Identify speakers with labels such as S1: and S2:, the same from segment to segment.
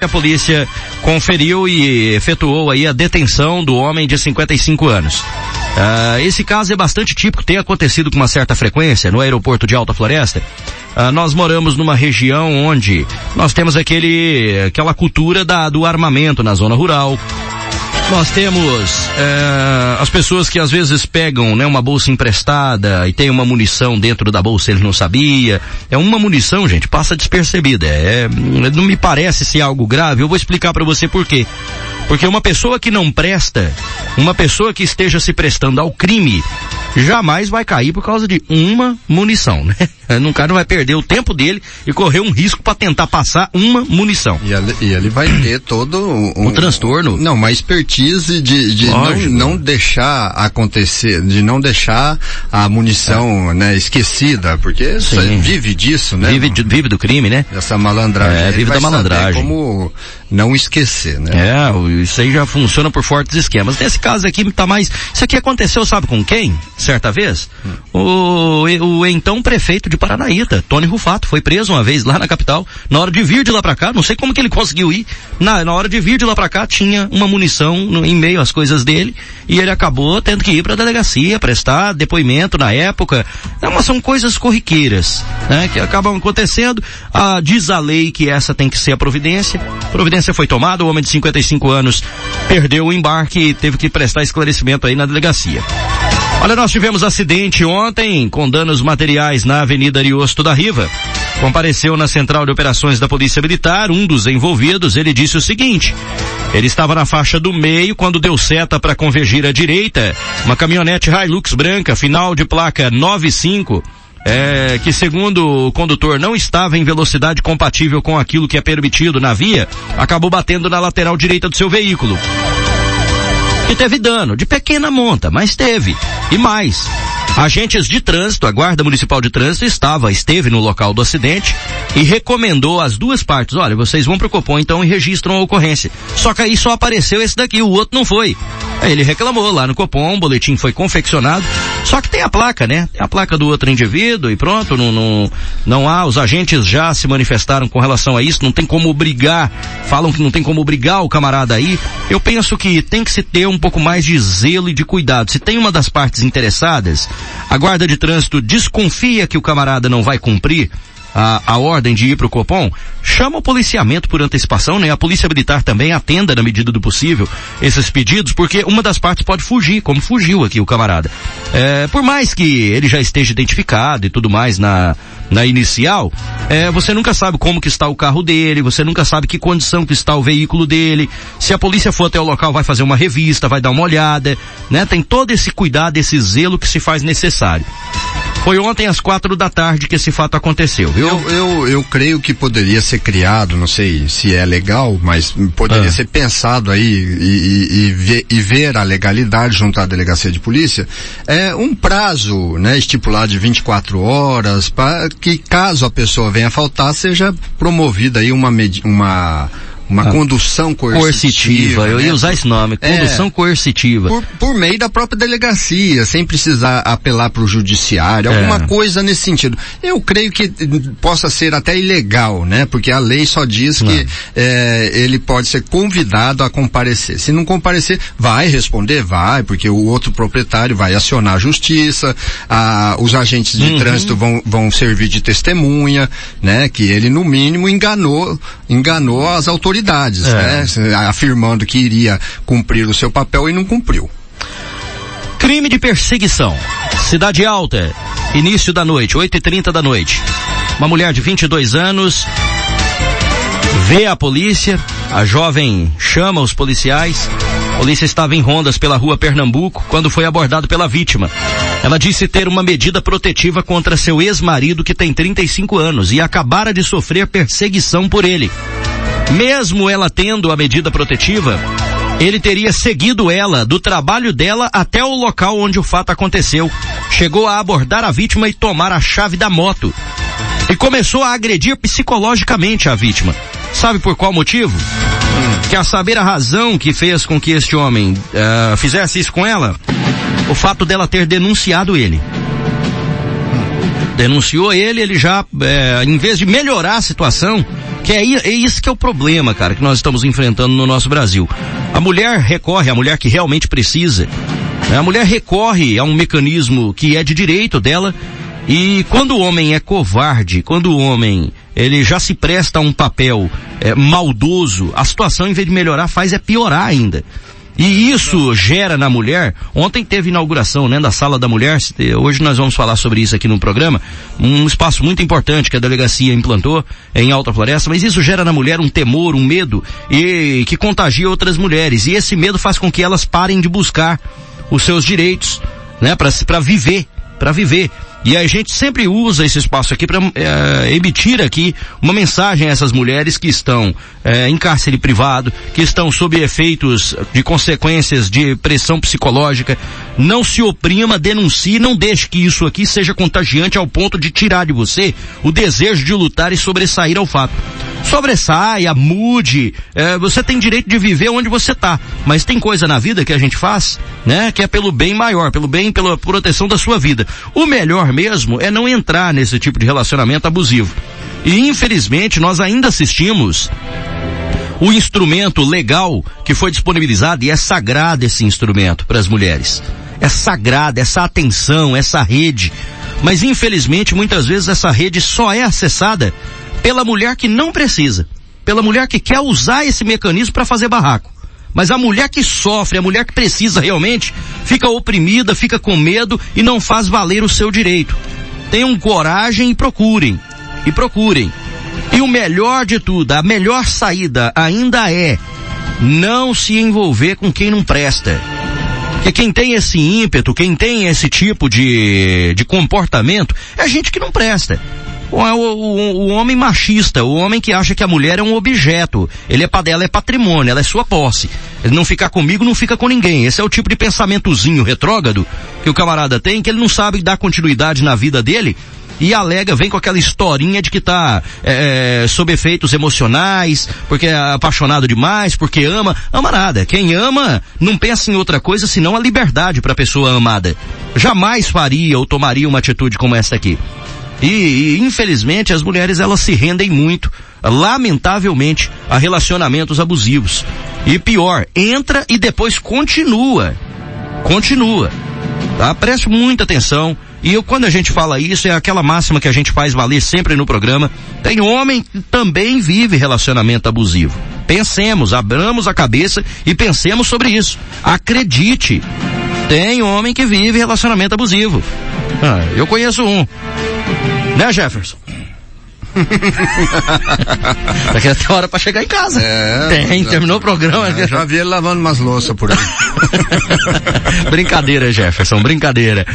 S1: A polícia conferiu e efetuou aí a detenção do homem de 55 anos. Uh, esse caso é bastante típico, tem acontecido com uma certa frequência no aeroporto de Alta Floresta. Uh, nós moramos numa região onde nós temos aquele, aquela cultura da, do armamento na zona rural. Nós temos é, as pessoas que às vezes pegam né, uma bolsa emprestada e tem uma munição dentro da bolsa ele não sabia. É uma munição, gente, passa despercebida. É, não me parece ser algo grave. Eu vou explicar para você por quê. Porque uma pessoa que não presta, uma pessoa que esteja se prestando ao crime, jamais vai cair por causa de uma munição, né? Um cara não vai perder o tempo dele e correr um risco para tentar passar uma munição.
S2: E ele, e ele vai ter todo um,
S1: um transtorno.
S2: Não, uma expertise de, de não, não, deixar acontecer, de não deixar a munição, é. né, esquecida, porque Sim. vive disso, né?
S1: Vive, vive do crime, né?
S2: Essa malandragem.
S1: É, vive da malandragem.
S2: Como não esquecer, né?
S1: É, isso aí já funciona por fortes esquemas. Nesse caso aqui tá mais, isso aqui aconteceu, sabe com quem? Certa vez? Hum. O, o então prefeito de Paranaíta, Tony Rufato, foi preso uma vez lá na capital, na hora de vir de lá pra cá, não sei como que ele conseguiu ir, na, na hora de vir de lá pra cá tinha uma munição no, em meio às coisas dele, e ele acabou tendo que ir pra delegacia, prestar depoimento na época. É uma, são coisas corriqueiras, né, que acabam acontecendo. Ah, diz a lei que essa tem que ser a providência. Providência providência foi tomada, o homem de 55 anos perdeu o embarque e teve que prestar esclarecimento aí na delegacia. Olha, nós tivemos acidente ontem com danos materiais na Avenida Ariosto da Riva. Compareceu na Central de Operações da Polícia Militar, um dos envolvidos, ele disse o seguinte, ele estava na faixa do meio quando deu seta para convergir à direita, uma caminhonete Hilux branca, final de placa 95, é, que segundo o condutor não estava em velocidade compatível com aquilo que é permitido na via, acabou batendo na lateral direita do seu veículo. E teve dano, de pequena monta, mas teve. E mais, Agentes de trânsito, a Guarda Municipal de Trânsito estava, esteve no local do acidente e recomendou às duas partes, olha, vocês vão pro Copom então e registram a ocorrência. Só que aí só apareceu esse daqui, o outro não foi. Aí ele reclamou lá no Copom, o boletim foi confeccionado, só que tem a placa, né? Tem a placa do outro indivíduo e pronto, não, não, não há, os agentes já se manifestaram com relação a isso, não tem como obrigar, falam que não tem como obrigar o camarada aí. Eu penso que tem que se ter um pouco mais de zelo e de cuidado. Se tem uma das partes interessadas, a guarda de trânsito desconfia que o camarada não vai cumprir a, a ordem de ir para o Copom, chama o policiamento por antecipação, né? A polícia militar também atenda na medida do possível esses pedidos, porque uma das partes pode fugir, como fugiu aqui o camarada. É, por mais que ele já esteja identificado e tudo mais na, na inicial, é, você nunca sabe como que está o carro dele, você nunca sabe que condição que está o veículo dele. Se a polícia for até o local, vai fazer uma revista, vai dar uma olhada, né? Tem todo esse cuidado, esse zelo que se faz necessário. Foi ontem às quatro da tarde que esse fato aconteceu, viu?
S2: Eu, eu, eu creio que poderia ser criado, não sei se é legal, mas poderia ah. ser pensado aí e, e, e, ver, e, ver, a legalidade junto à delegacia de polícia, é um prazo, né, estipulado de 24 horas, para que caso a pessoa venha faltar, seja promovida aí uma, uma uma ah. condução coercitiva. coercitiva
S1: né? Eu ia usar esse nome, condução é, coercitiva.
S2: Por, por, meio da própria delegacia, sem precisar apelar para o judiciário, alguma é. coisa nesse sentido. Eu creio que possa ser até ilegal, né? Porque a lei só diz que é, ele pode ser convidado a comparecer. Se não comparecer, vai responder, vai, porque o outro proprietário vai acionar a justiça, a, os agentes de uhum. trânsito vão, vão servir de testemunha, né? Que ele no mínimo enganou, enganou as autoridades autoridades, é. né? Afirmando que iria cumprir o seu papel e não cumpriu.
S1: Crime de perseguição. Cidade Alta. Início da noite, 8h30 da noite. Uma mulher de 22 anos vê a polícia, a jovem chama os policiais. A polícia estava em rondas pela rua Pernambuco quando foi abordado pela vítima. Ela disse ter uma medida protetiva contra seu ex-marido que tem 35 anos e acabara de sofrer perseguição por ele. Mesmo ela tendo a medida protetiva, ele teria seguido ela do trabalho dela até o local onde o fato aconteceu. Chegou a abordar a vítima e tomar a chave da moto. E começou a agredir psicologicamente a vítima. Sabe por qual motivo? Quer saber a razão que fez com que este homem uh, fizesse isso com ela? O fato dela ter denunciado ele denunciou ele, ele já, é, em vez de melhorar a situação, Que é, é isso que é o problema, cara, que nós estamos enfrentando no nosso Brasil. A mulher recorre, a mulher que realmente precisa, né? a mulher recorre a um mecanismo que é de direito dela, e quando o homem é covarde, quando o homem ele já se presta a um papel é, maldoso, a situação em vez de melhorar faz é piorar ainda. E isso gera na mulher, ontem teve inauguração, né, da Sala da Mulher, hoje nós vamos falar sobre isso aqui no programa, um espaço muito importante que a delegacia implantou em Alta Floresta, mas isso gera na mulher um temor, um medo, e que contagia outras mulheres, e esse medo faz com que elas parem de buscar os seus direitos, né, para viver, para viver. E a gente sempre usa esse espaço aqui para é, emitir aqui uma mensagem a essas mulheres que estão é, em cárcere privado, que estão sob efeitos de consequências de pressão psicológica. Não se oprima, denuncie, não deixe que isso aqui seja contagiante ao ponto de tirar de você o desejo de lutar e sobressair ao fato. Sobressaia, mude, é, você tem direito de viver onde você está, mas tem coisa na vida que a gente faz, né, que é pelo bem maior, pelo bem, pela proteção da sua vida. O melhor mesmo é não entrar nesse tipo de relacionamento abusivo. E infelizmente nós ainda assistimos o instrumento legal que foi disponibilizado e é sagrado esse instrumento para as mulheres. É sagrado essa atenção, essa rede. Mas infelizmente muitas vezes essa rede só é acessada pela mulher que não precisa. Pela mulher que quer usar esse mecanismo para fazer barraco. Mas a mulher que sofre, a mulher que precisa realmente, fica oprimida, fica com medo e não faz valer o seu direito. Tenham coragem e procurem. E procurem. E o melhor de tudo, a melhor saída ainda é não se envolver com quem não presta. Porque quem tem esse ímpeto, quem tem esse tipo de, de comportamento, é gente que não presta. O, o, o, homem machista, o homem que acha que a mulher é um objeto. Ele é, ela é patrimônio, ela é sua posse. Ele não ficar comigo, não fica com ninguém. Esse é o tipo de pensamentozinho retrógrado que o camarada tem, que ele não sabe dar continuidade na vida dele e alega, vem com aquela historinha de que tá é, sob efeitos emocionais, porque é apaixonado demais, porque ama. Ama nada. Quem ama não pensa em outra coisa senão a liberdade para a pessoa amada. Jamais faria ou tomaria uma atitude como essa aqui. E, e, infelizmente as mulheres elas se rendem muito, lamentavelmente, a relacionamentos abusivos. E pior, entra e depois continua. Continua. Tá? Preste muita atenção. E eu, quando a gente fala isso, é aquela máxima que a gente faz valer sempre no programa. Tem homem que também vive relacionamento abusivo. Pensemos, abramos a cabeça e pensemos sobre isso. Acredite. Tem homem que vive relacionamento abusivo. Ah, eu conheço um. Né, Jefferson? Daqui até hora para chegar em casa. É, Tem, terminou o programa.
S2: É, já vi ele lavando umas louças por aí.
S1: brincadeira, Jefferson, brincadeira.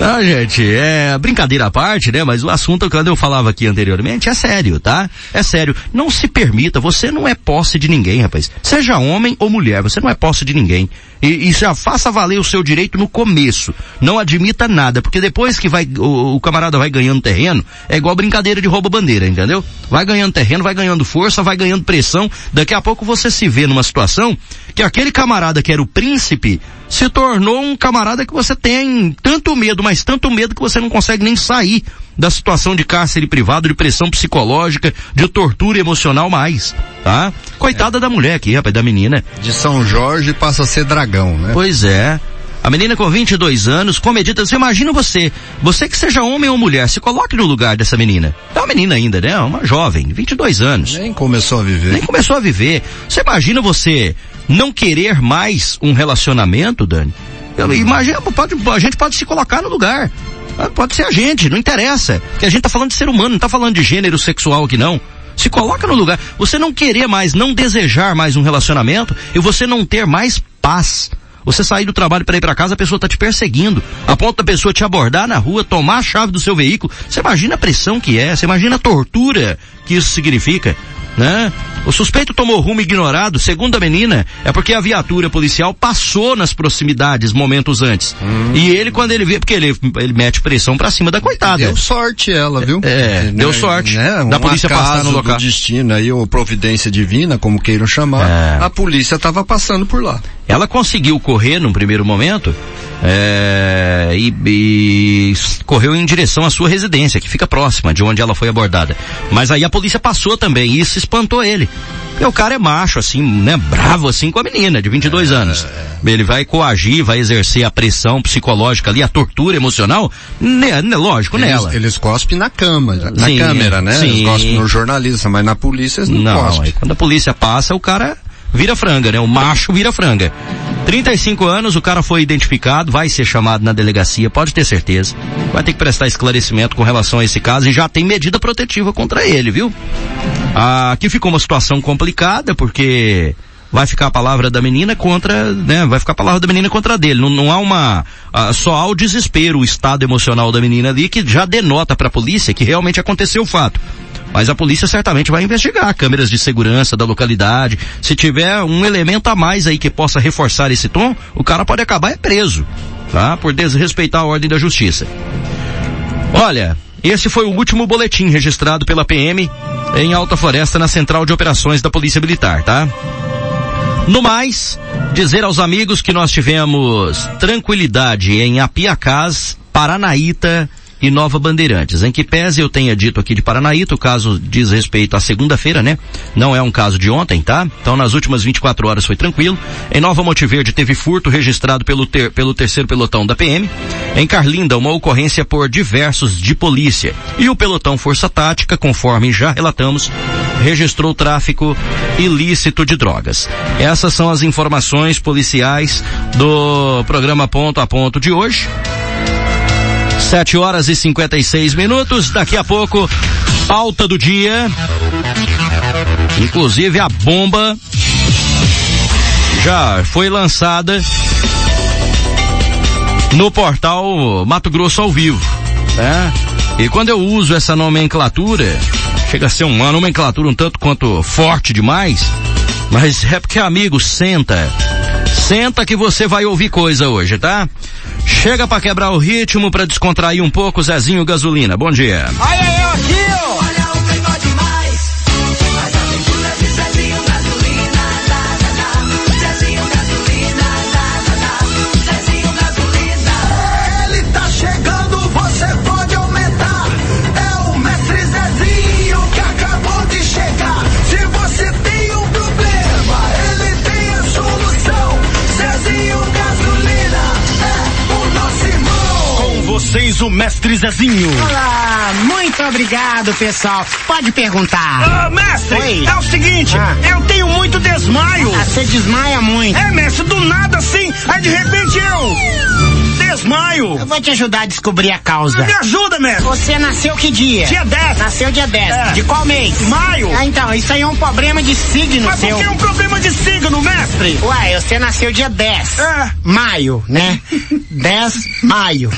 S1: Ah, gente, é brincadeira à parte, né? Mas o assunto, quando eu falava aqui anteriormente, é sério, tá? É sério. Não se permita, você não é posse de ninguém, rapaz. Seja homem ou mulher, você não é posse de ninguém. E, e já faça valer o seu direito no começo. Não admita nada, porque depois que vai, o, o camarada vai ganhando terreno, é igual brincadeira de entendeu? Vai ganhando terreno, vai ganhando força, vai ganhando pressão. Daqui a pouco você se vê numa situação que aquele camarada que era o príncipe se tornou um camarada que você tem tanto medo, mas tanto medo que você não consegue nem sair da situação de cárcere privado, de pressão psicológica, de tortura emocional mais, tá? Coitada é. da mulher aqui, rapaz, da menina.
S2: De São Jorge passa a ser dragão, né?
S1: Pois é. A menina com 22 anos, comedida, você imagina você, você que seja homem ou mulher, se coloque no lugar dessa menina. É uma menina ainda, né? Uma jovem, 22 anos.
S2: Nem começou a viver.
S1: Nem começou a viver. Você imagina você não querer mais um relacionamento, Dani? Eu, imagina, pode, a gente pode se colocar no lugar. Ah, pode ser a gente, não interessa. Porque a gente tá falando de ser humano, não tá falando de gênero sexual aqui não. Se coloca no lugar. Você não querer mais, não desejar mais um relacionamento e você não ter mais paz. Você sair do trabalho para ir para casa, a pessoa tá te perseguindo. A ponto da pessoa te abordar na rua, tomar a chave do seu veículo. Você imagina a pressão que é, você imagina a tortura que isso significa né? O suspeito tomou rumo ignorado, segundo a menina, é porque a viatura policial passou nas proximidades momentos antes. Hum. E ele, quando ele vê, porque ele, ele mete pressão pra cima da coitada.
S2: Deu sorte ela, viu?
S1: É, é deu sorte. Né?
S2: Da polícia passar no local. destino aí, ou providência divina, como queiram chamar, é. a polícia estava passando por lá.
S1: Ela conseguiu correr num primeiro momento, é, e, e correu em direção à sua residência, que fica próxima de onde ela foi abordada. Mas aí a polícia polícia passou também, e isso espantou ele. Porque o cara é macho, assim, né, bravo assim com a menina de 22 é, anos. Ele vai coagir, vai exercer a pressão psicológica ali, a tortura emocional, né, né lógico,
S2: eles,
S1: nela.
S2: Eles cospem na câmera, na sim, câmera, né? Sim. Eles cospem no jornalista, mas na polícia eles não, não cospem.
S1: Quando a polícia passa, o cara vira franga, né? O macho vira franga. 35 anos, o cara foi identificado, vai ser chamado na delegacia, pode ter certeza. Vai ter que prestar esclarecimento com relação a esse caso e já tem medida protetiva contra ele, viu? Aqui ficou uma situação complicada porque vai ficar a palavra da menina contra, né? Vai ficar a palavra da menina contra dele. Não, não há uma, uh, só há o desespero, o estado emocional da menina ali que já denota para a polícia que realmente aconteceu o fato. Mas a polícia certamente vai investigar câmeras de segurança da localidade. Se tiver um elemento a mais aí que possa reforçar esse tom, o cara pode acabar é preso, tá? Por desrespeitar a ordem da justiça. Olha, esse foi o último boletim registrado pela PM em Alta Floresta na Central de Operações da Polícia Militar, tá? No mais, dizer aos amigos que nós tivemos tranquilidade em Apiacás, Paranaíta, e Nova Bandeirantes. Em que pese eu tenha dito aqui de Paranaíta, o caso diz respeito à segunda-feira, né? Não é um caso de ontem, tá? Então nas últimas 24 horas foi tranquilo. Em Nova Monte teve furto registrado pelo, ter, pelo terceiro pelotão da PM. Em Carlinda, uma ocorrência por diversos de polícia. E o pelotão Força Tática, conforme já relatamos, registrou tráfico ilícito de drogas. Essas são as informações policiais do programa Ponto a Ponto de hoje. 7 horas e 56 minutos. Daqui a pouco, alta do dia. Inclusive a bomba já foi lançada no portal Mato Grosso ao vivo. Né? E quando eu uso essa nomenclatura, chega a ser uma nomenclatura um tanto quanto forte demais, mas é porque, amigo, senta. Senta que você vai ouvir coisa hoje, tá? Chega para quebrar o ritmo, para descontrair um pouco, Zezinho Gasolina. Bom dia.
S3: Olha eu aqui, ó.
S4: Vocês o mestre Zezinho.
S5: Olá, muito obrigado, pessoal. Pode perguntar.
S4: Ah, mestre, Oi. é o seguinte, ah. eu tenho muito desmaio.
S5: Ah, você desmaia muito.
S4: É, mestre, do nada assim, aí de repente eu desmaio.
S5: Eu vou te ajudar a descobrir a causa.
S4: Me ajuda, mestre.
S5: Você nasceu que dia?
S4: Dia 10.
S5: Nasceu dia 10. É. De qual mês?
S4: Maio.
S5: Ah, então, isso aí é um problema de signo
S4: Mas
S5: seu.
S4: Mas por que é um problema de signo, mestre?
S5: Ué, você nasceu dia 10.
S4: É.
S5: Maio, né? 10 maio.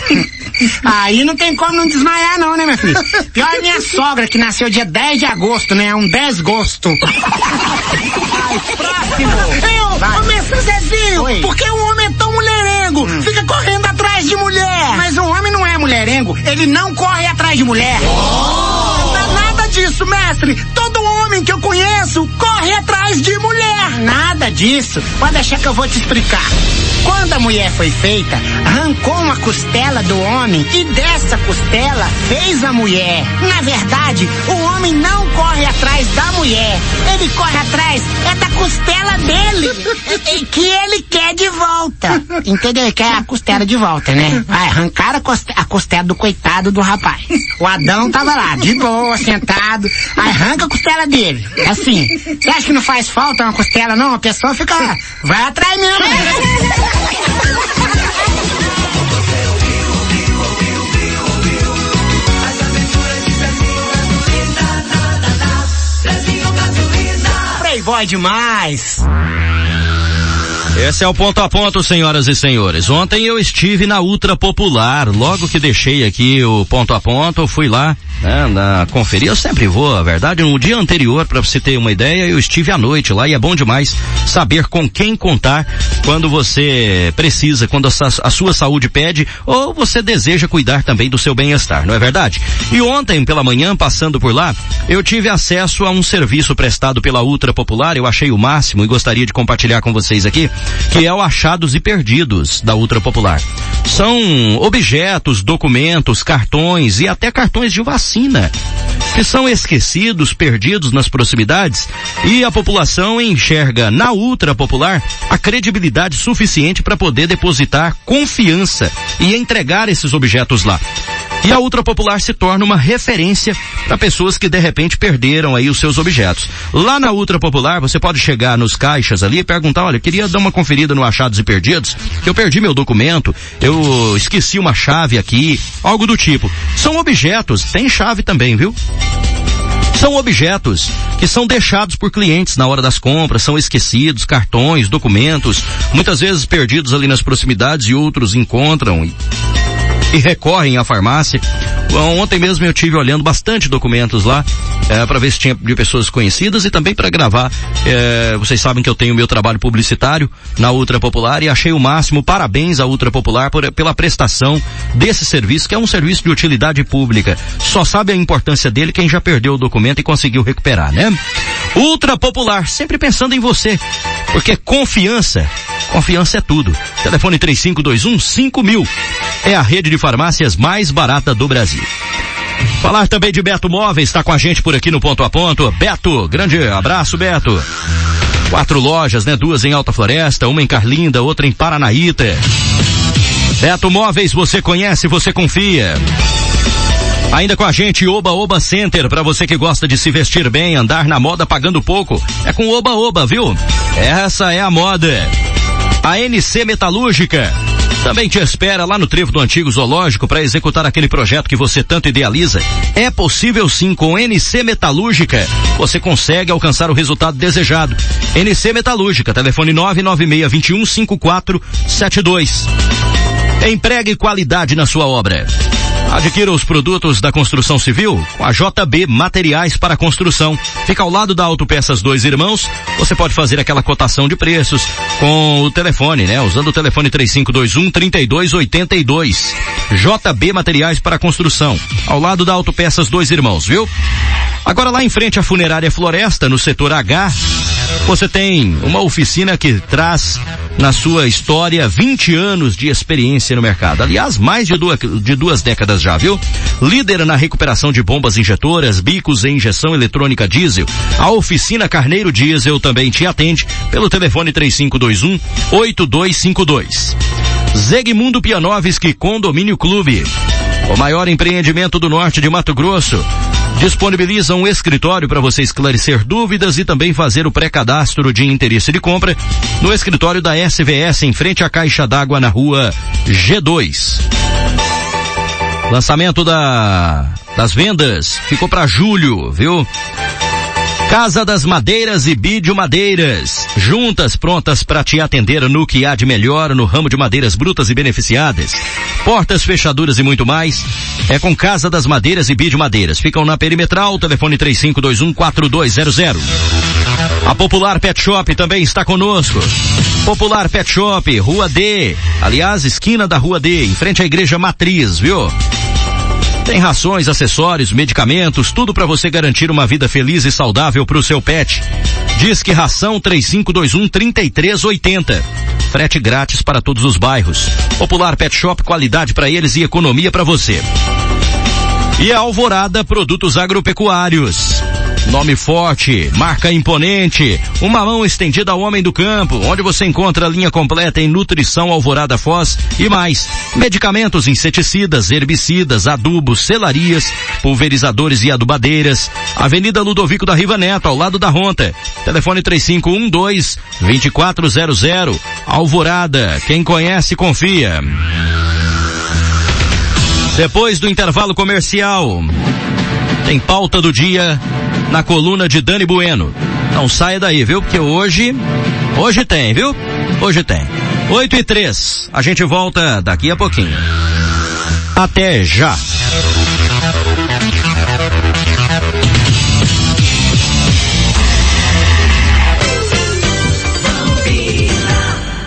S5: Aí não tem como não desmaiar não, né, minha filha? Pior é minha sogra, que nasceu dia 10 de agosto, né? Um 10 gosto.
S4: Ai, próximo. Eu, ô, mestre Zezinho, Oi. por que o homem mulherengo,
S5: ele não corre atrás de mulher.
S4: Oh. Não é nada disso, mestre. Todo homem que eu conheço corre atrás de mulher.
S5: Nada disso. Pode deixar que eu vou te explicar. Quando a mulher foi feita, arrancou uma costela do homem e dessa costela fez a mulher. Na verdade, o homem não corre atrás da mulher. Ele corre atrás é da costela dele. que ele quer de volta. Entendeu? Ele quer a costela de volta, né? Vai arrancar a costela, a costela do coitado do rapaz. O Adão tava lá, de boa, sentado. Arranca a costela dele. Assim. Você acha que não faz falta uma costela, não? A pessoa fica. Vai atrás mesmo. Playboy demais.
S1: Esse é o ponto a ponto, senhoras e senhores. Ontem eu estive na Ultra Popular. Logo que deixei aqui o ponto a ponto, fui lá né, na conferir. Eu sempre vou, a verdade. No dia anterior, para você ter uma ideia, eu estive à noite lá e é bom demais saber com quem contar quando você precisa, quando a, a sua saúde pede ou você deseja cuidar também do seu bem-estar, não é verdade? E ontem, pela manhã, passando por lá, eu tive acesso a um serviço prestado pela Ultra Popular. Eu achei o máximo e gostaria de compartilhar com vocês aqui que é o Achados e Perdidos da Ultra Popular. São objetos, documentos, cartões e até cartões de vacina que são esquecidos, perdidos nas proximidades e a população enxerga na Ultra Popular a credibilidade suficiente para poder depositar confiança e entregar esses objetos lá. E a Ultra Popular se torna uma referência para pessoas que de repente perderam aí os seus objetos. Lá na Ultra Popular, você pode chegar nos caixas ali e perguntar, olha, queria dar uma conferida no achados e perdidos, eu perdi meu documento, eu esqueci uma chave aqui, algo do tipo. São objetos, tem chave também, viu? São objetos que são deixados por clientes na hora das compras, são esquecidos, cartões, documentos, muitas vezes perdidos ali nas proximidades e outros encontram e recorrem à farmácia. Ontem mesmo eu tive olhando bastante documentos lá é, para ver se tinha de pessoas conhecidas e também para gravar. É, vocês sabem que eu tenho meu trabalho publicitário na Ultra Popular e achei o máximo. Parabéns à Ultra Popular por, pela prestação desse serviço, que é um serviço de utilidade pública. Só sabe a importância dele quem já perdeu o documento e conseguiu recuperar, né? Ultra Popular, sempre pensando em você, porque confiança, confiança é tudo. Telefone 3521 5000 é a rede de farmácias mais barata do Brasil. Falar também de Beto Móveis, está com a gente por aqui no Ponto a Ponto. Beto, grande abraço, Beto. Quatro lojas, né? Duas em Alta Floresta, uma em Carlinda, outra em Paranaíta. Beto Móveis, você conhece, você confia. Ainda com a gente, Oba Oba Center, para você que gosta de se vestir bem, andar na moda pagando pouco. É com Oba Oba, viu? Essa é a moda. A NC Metalúrgica também te espera lá no trevo do antigo zoológico para executar aquele projeto que você tanto idealiza. É possível sim com NC Metalúrgica. Você consegue alcançar o resultado desejado. NC Metalúrgica, telefone 996 5472. Empregue qualidade na sua obra. Adquira os produtos da construção civil com a JB Materiais para Construção. Fica ao lado da Autopeças Dois Irmãos. Você pode fazer aquela cotação de preços com o telefone, né? Usando o telefone 3521 3282. JB Materiais para Construção. Ao lado da Autopeças Dois Irmãos, viu? Agora lá em frente à Funerária Floresta, no setor H, você tem uma oficina que traz na sua história 20 anos de experiência no mercado. Aliás, mais de duas, de duas décadas já, viu? Líder na recuperação de bombas injetoras, bicos e injeção eletrônica diesel. A oficina Carneiro Diesel também te atende pelo telefone 3521 8252. Zegmundo Pianovski Condomínio Clube. O maior empreendimento do norte de Mato Grosso disponibiliza um escritório para você esclarecer dúvidas e também fazer o pré-cadastro de interesse de compra no escritório da SVS em frente à Caixa d'Água na rua G2. Lançamento da das vendas ficou para julho, viu? Casa das Madeiras e Bídio Madeiras, juntas prontas para te atender no que há de melhor no ramo de madeiras brutas e beneficiadas. Portas, fechaduras e muito mais. É com Casa das Madeiras e Bídio Madeiras. Ficam na Perimetral, telefone 35214200. A Popular Pet Shop também está conosco. Popular Pet Shop, Rua D. Aliás, esquina da Rua D, em frente à Igreja Matriz, viu? Tem rações, acessórios, medicamentos, tudo para você garantir uma vida feliz e saudável para o seu pet. Diz que ração 3521 3380. Frete grátis para todos os bairros. Popular Pet Shop, qualidade para eles e economia para você. E a Alvorada Produtos Agropecuários. Nome forte, marca imponente, uma mão estendida ao homem do campo, onde você encontra a linha completa em nutrição Alvorada Foz e mais. Medicamentos, inseticidas, herbicidas, adubos, selarias, pulverizadores e adubadeiras. Avenida Ludovico da Riva Neto, ao lado da Ronta. Telefone 3512 2400. Alvorada, quem conhece confia. Depois do intervalo comercial, tem pauta do dia na coluna de Dani Bueno. Não saia daí, viu? Porque hoje, hoje tem, viu? Hoje tem. 8 e 3. A gente volta daqui a pouquinho. Até já.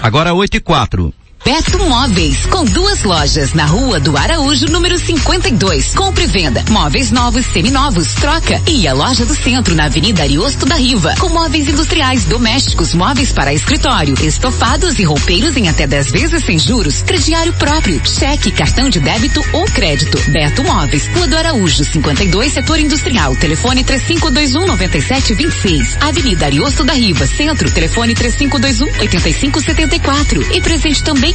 S1: Agora 8 e 4.
S3: Beto Móveis, com duas lojas na rua do Araújo, número 52. Compre e venda, móveis novos, seminovos, troca. E a loja do centro, na Avenida Ariosto da Riva, com móveis industriais, domésticos, móveis para escritório, estofados e roupeiros em até 10 vezes sem juros, crediário próprio, cheque, cartão de débito ou crédito. Beto Móveis, Rua do Araújo, 52, setor industrial, telefone 3521 9726. Avenida Ariosto da Riva, centro, telefone 3521 8574. E presente também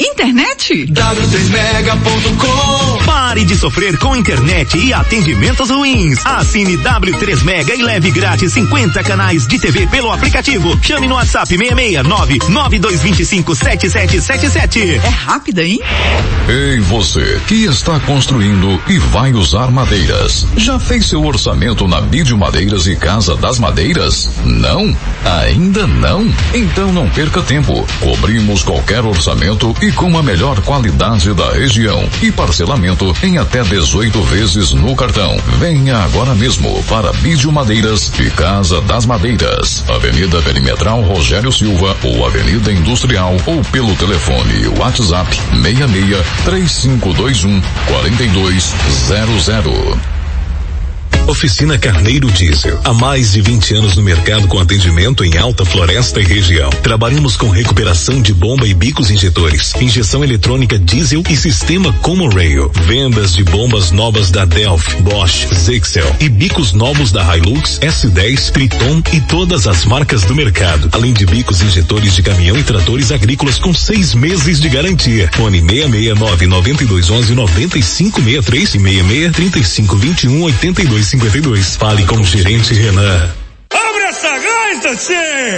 S6: Internet?
S7: W3mega.com Pare de sofrer com internet e atendimentos ruins. Assine W3 Mega e leve grátis 50 canais de TV pelo aplicativo. Chame no WhatsApp 669 9225 7777.
S6: É rápida, hein?
S8: Ei você, que está construindo e vai usar madeiras. Já fez seu orçamento na Bídio Madeiras e Casa das Madeiras? Não? Ainda não? Então não perca tempo. Cobrimos qualquer orçamento e com a melhor qualidade da região e parcelamento em até 18 vezes no cartão. Venha agora mesmo para Bídio Madeiras e Casa das Madeiras, Avenida Perimetral Rogério Silva ou Avenida Industrial ou pelo telefone WhatsApp 66 3521 4200.
S9: Oficina Carneiro Diesel. Há mais de 20 anos no mercado com atendimento em Alta Floresta e região. Trabalhamos com recuperação de bomba e bicos injetores, injeção eletrônica diesel e sistema Common Rail. Vendas de bombas novas da Delphi, Bosch, Zexel e bicos novos da Hilux, S10, Triton e todas as marcas do mercado. Além de bicos injetores de caminhão e tratores agrícolas com seis meses de garantia. Fone 669 9211 9563 e 66 3521 82 52. Fale com o gerente Renan.
S10: Abre essa gaita,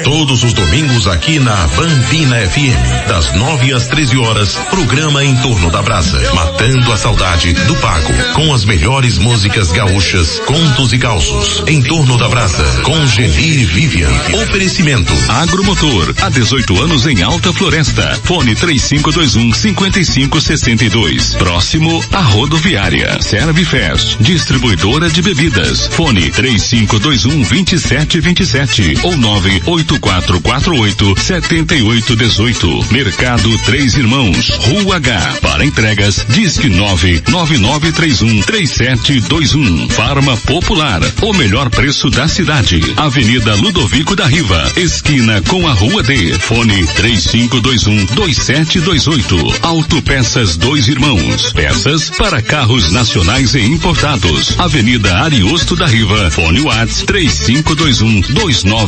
S11: Todos os domingos aqui na Bambina FM, das 9 às 13 horas, programa em torno da brasa, matando a saudade do Paco, com as melhores músicas gaúchas, contos e causos. Em torno da brasa, com Geni e Vivian. Oferecimento.
S12: Agromotor, há 18 anos em Alta Floresta. Fone 3521 5562. Próximo à rodoviária. Servifest, distribuidora de bebidas. Fone 3521 2727 ou 98448 7818. Mercado Três Irmãos, Rua H. Para entregas, disque 99931 3721. Farma Popular, o melhor preço da cidade. Avenida Ludovico da Riva, esquina com a Rua D. Fone 3521 2728. Autopeças Dois Irmãos. Peças para carros nacionais e importados. Avenida Ariosto da Riva. Fone Whats 3521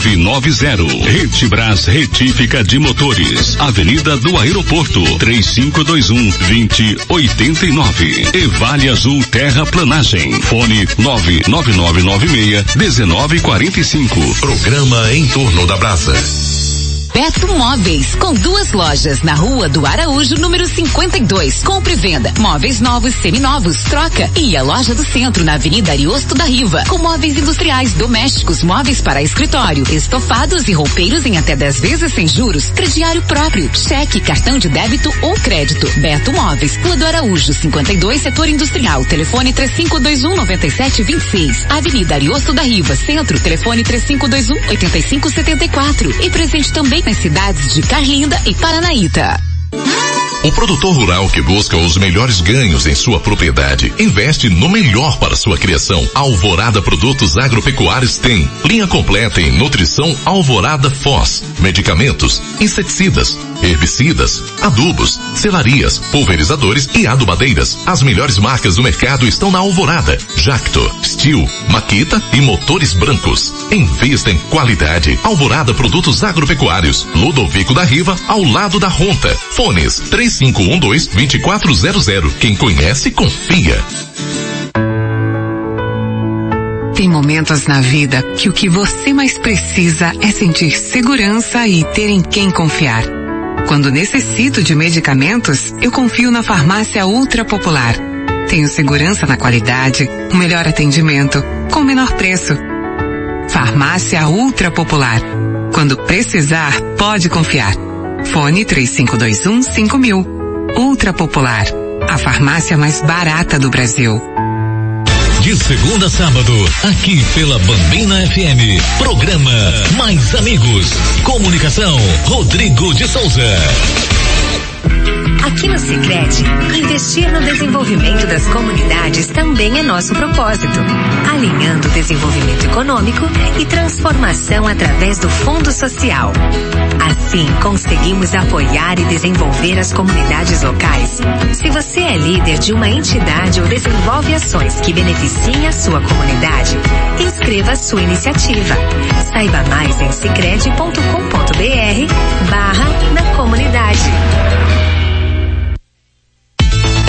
S12: 2990. Retibras Retífica de Motores. Avenida do Aeroporto 3521 2089. E Vale Azul Terraplanagem. Fone 99996 1945.
S11: Programa em torno da brasa.
S3: Beto Móveis, com duas lojas na rua do Araújo, número 52. Compre e venda, móveis novos, seminovos, troca. E a loja do centro, na Avenida Ariosto da Riva, com móveis industriais, domésticos, móveis para escritório, estofados e roupeiros em até 10 vezes sem juros, crediário próprio, cheque, cartão de débito ou crédito. Beto Móveis, Rua do Araújo, 52, setor industrial, telefone 3521 9726. Avenida Ariosto da Riva, centro, telefone 3521 8574. E presente também nas cidades de Carlinda e Paranaíta.
S11: O produtor rural que busca os melhores ganhos em sua propriedade investe no melhor para sua criação. Alvorada Produtos Agropecuários tem linha completa em nutrição Alvorada Foz, medicamentos, inseticidas, herbicidas, adubos, selarias, pulverizadores e adubadeiras. As melhores marcas do mercado estão na Alvorada, Jacto, Steel, Maquita e motores brancos. Invista em qualidade. Alvorada Produtos Agropecuários, Ludovico da Riva, ao lado da Ronta. Fones 3512-2400. Quem conhece, confia.
S13: Tem momentos na vida que o que você mais precisa é sentir segurança e ter em quem confiar. Quando necessito de medicamentos, eu confio na farmácia Ultra Popular. Tenho segurança na qualidade, um melhor atendimento, com menor preço. Farmácia Ultra Popular. Quando precisar, pode confiar. Fone 3521 5000. Ultra Popular. A farmácia mais barata do Brasil.
S9: De segunda a sábado, aqui pela Bambina FM. Programa Mais Amigos. Comunicação, Rodrigo de Souza.
S14: Aqui no Sicredi, investir no desenvolvimento das comunidades também é nosso propósito, alinhando o desenvolvimento econômico e transformação através do Fundo Social. Assim, conseguimos apoiar e desenvolver as comunidades locais. Se você é líder de uma entidade ou desenvolve ações que beneficiem a sua comunidade, inscreva sua iniciativa. Saiba mais em sicredi.com.br barra na comunidade.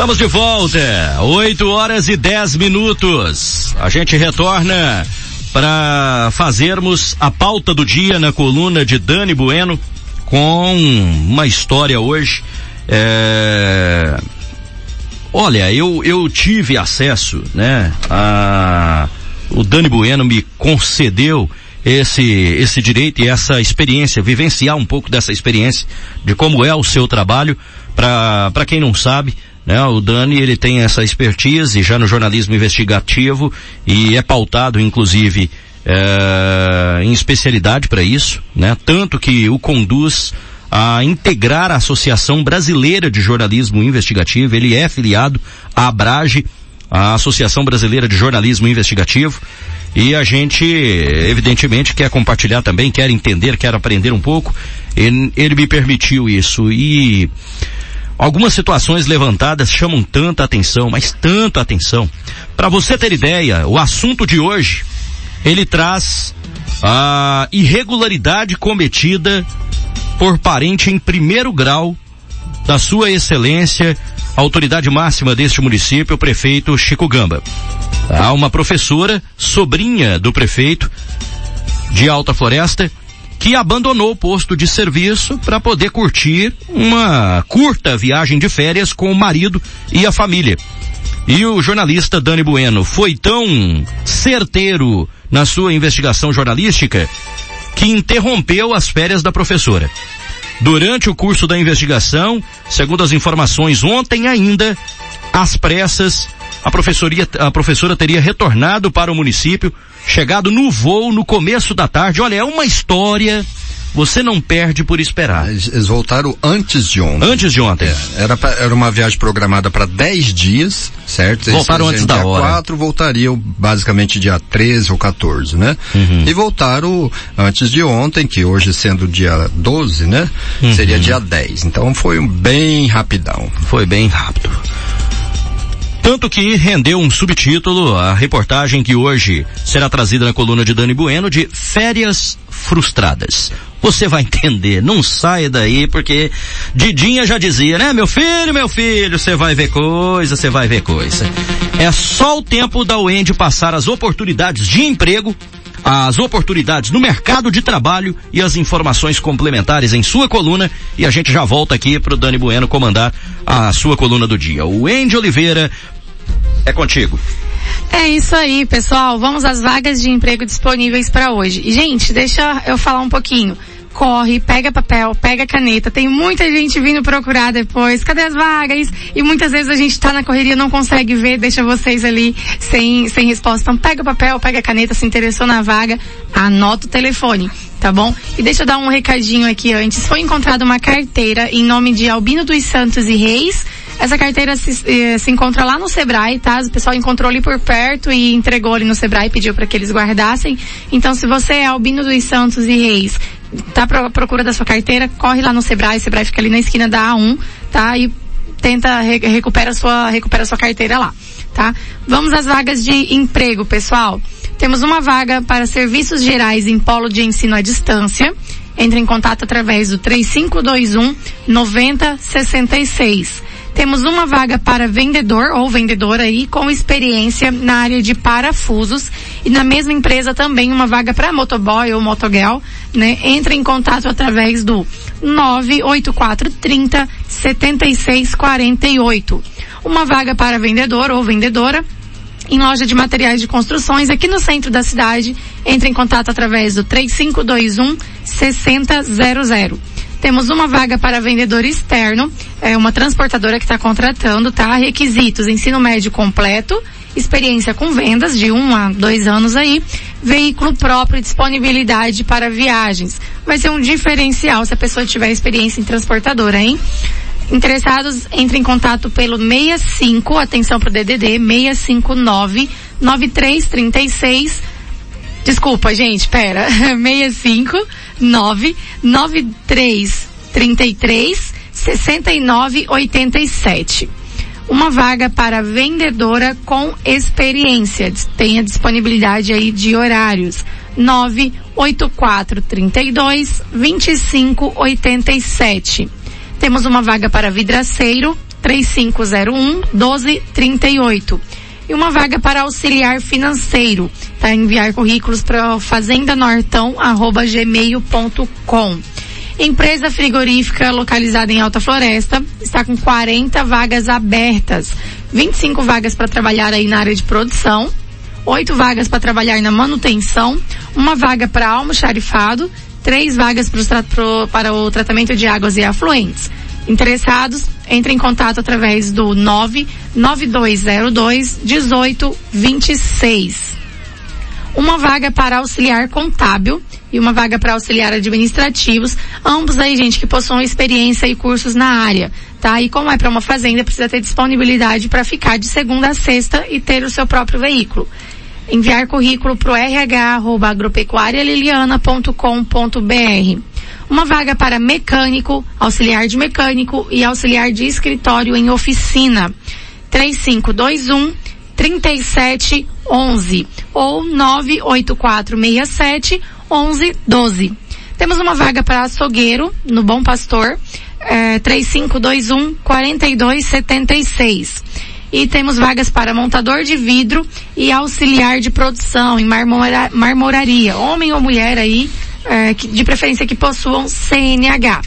S1: Estamos de volta, 8 horas e 10 minutos. A gente retorna para fazermos a pauta do dia na coluna de Dani Bueno com uma história hoje. É... Olha, eu, eu tive acesso, né? A... O Dani Bueno me concedeu esse, esse direito e essa experiência, vivenciar um pouco dessa experiência de como é o seu trabalho. Para quem não sabe, né? O Dani ele tem essa expertise já no jornalismo investigativo e é pautado inclusive é, em especialidade para isso, né? Tanto que o conduz a integrar a Associação Brasileira de Jornalismo Investigativo. Ele é filiado à Abrage, a Associação Brasileira de Jornalismo Investigativo. E a gente, evidentemente, quer compartilhar também, quer entender, quer aprender um pouco. Ele, ele me permitiu isso e Algumas situações levantadas chamam tanta atenção, mas tanta atenção. Para você ter ideia, o assunto de hoje, ele traz a irregularidade cometida por parente em primeiro grau da sua excelência, autoridade máxima deste município, o prefeito Chico Gamba. Há uma professora, sobrinha do prefeito de Alta Floresta, que abandonou o posto de serviço para poder curtir uma curta viagem de férias com o marido e a família. E o jornalista Dani Bueno foi tão certeiro na sua investigação jornalística que interrompeu as férias da professora. Durante o curso da investigação, segundo as informações ontem ainda, às pressas, a, professoria, a professora teria retornado para o município, chegado no voo no começo da tarde. Olha, é uma história você não perde por esperar.
S2: Eles voltaram antes de ontem.
S1: Antes de ontem.
S2: É, era, pra, era uma viagem programada para 10 dias, certo? Eles
S1: voltaram antes da hora.
S2: Dia 4 voltariam basicamente dia 13 ou 14, né? Uhum. E voltaram antes de ontem, que hoje sendo dia 12, né? Uhum. Seria dia 10. Então foi bem rapidão.
S1: Foi bem rápido. Tanto que rendeu um subtítulo a reportagem que hoje será trazida na coluna de Dani Bueno de Férias Frustradas. Você vai entender, não saia daí porque Didinha já dizia, né, meu filho, meu filho, você vai ver coisa, você vai ver coisa. É só o tempo da Wendy passar as oportunidades de emprego as oportunidades no mercado de trabalho e as informações complementares em sua coluna e a gente já volta aqui para o Dani Bueno comandar a sua coluna do dia. O Oliveira é contigo.
S15: É isso aí, pessoal. Vamos às vagas de emprego disponíveis para hoje. E, gente, deixa eu falar um pouquinho corre, pega papel, pega caneta. Tem muita gente vindo procurar depois. Cadê as vagas? E muitas vezes a gente tá na correria, não consegue ver, deixa vocês ali sem, sem resposta. Então pega papel, pega caneta, se interessou na vaga, anota o telefone. Tá bom? E deixa eu dar um recadinho aqui antes. Foi encontrada uma carteira em nome de Albino dos Santos e Reis, Essa carteira se, eh, se encontra lá no Sebrae, tá? O pessoal encontrou ali por perto e entregou ali no Sebrae, pediu para que eles guardassem. Então, se você é Albino dos Santos e Reis, tá à procura da sua carteira, corre lá no Sebrae, o Sebrae fica ali na esquina da A1, tá? E tenta re recupera sua recupera sua carteira lá, tá? Vamos às vagas de emprego, pessoal. Temos uma vaga para serviços gerais em polo de ensino à distância. Entre em contato através do 3521 9066. Temos uma vaga para vendedor ou vendedora aí com experiência na área de parafusos e na mesma empresa também uma vaga para motoboy ou motogirl, né? Entre em contato através do 98430 7648. Uma vaga para vendedor ou vendedora em loja de materiais de construções aqui no centro da cidade. Entre em contato através do 3521 6000. Temos uma vaga para vendedor externo, é uma transportadora que está contratando, tá? Requisitos, ensino médio completo, experiência com vendas de um a dois anos aí, veículo próprio e disponibilidade para viagens. Vai ser um diferencial se a pessoa tiver experiência em transportadora, hein? Interessados, entre em contato pelo 65, atenção pro DDD, 659 9336 Desculpa, gente, pera. 65 9 93 33 69 87. Uma vaga para vendedora com experiência. Tenha disponibilidade aí de horários. 984 32 25 87. Temos uma vaga para vidraceiro 3501 1238 e uma vaga para auxiliar financeiro. Tá? Enviar currículos para fazendanortão@gmail.com. Empresa frigorífica localizada em Alta Floresta está com 40 vagas abertas, 25 vagas para trabalhar aí na área de produção, oito vagas para trabalhar na manutenção, uma vaga para almoxarifado, três vagas para o tratamento de águas e afluentes. Interessados, entre em contato através do 99202 1826. Uma vaga para auxiliar contábil e uma vaga para auxiliar administrativos, ambos aí, gente, que possuam experiência e cursos na área, tá? E como é para uma fazenda, precisa ter disponibilidade para ficar de segunda a sexta e ter o seu próprio veículo. Enviar currículo para o rh@agropecuarialiliana.com.br uma vaga para mecânico, auxiliar de mecânico e auxiliar de escritório em oficina. 3521 3711 ou 98467 1112. Temos uma vaga para açougueiro no Bom Pastor, é, 3521 4276. E temos vagas para montador de vidro e auxiliar de produção em marmora, marmoraria. Homem ou mulher aí, é, que, de preferência que possuam CNH.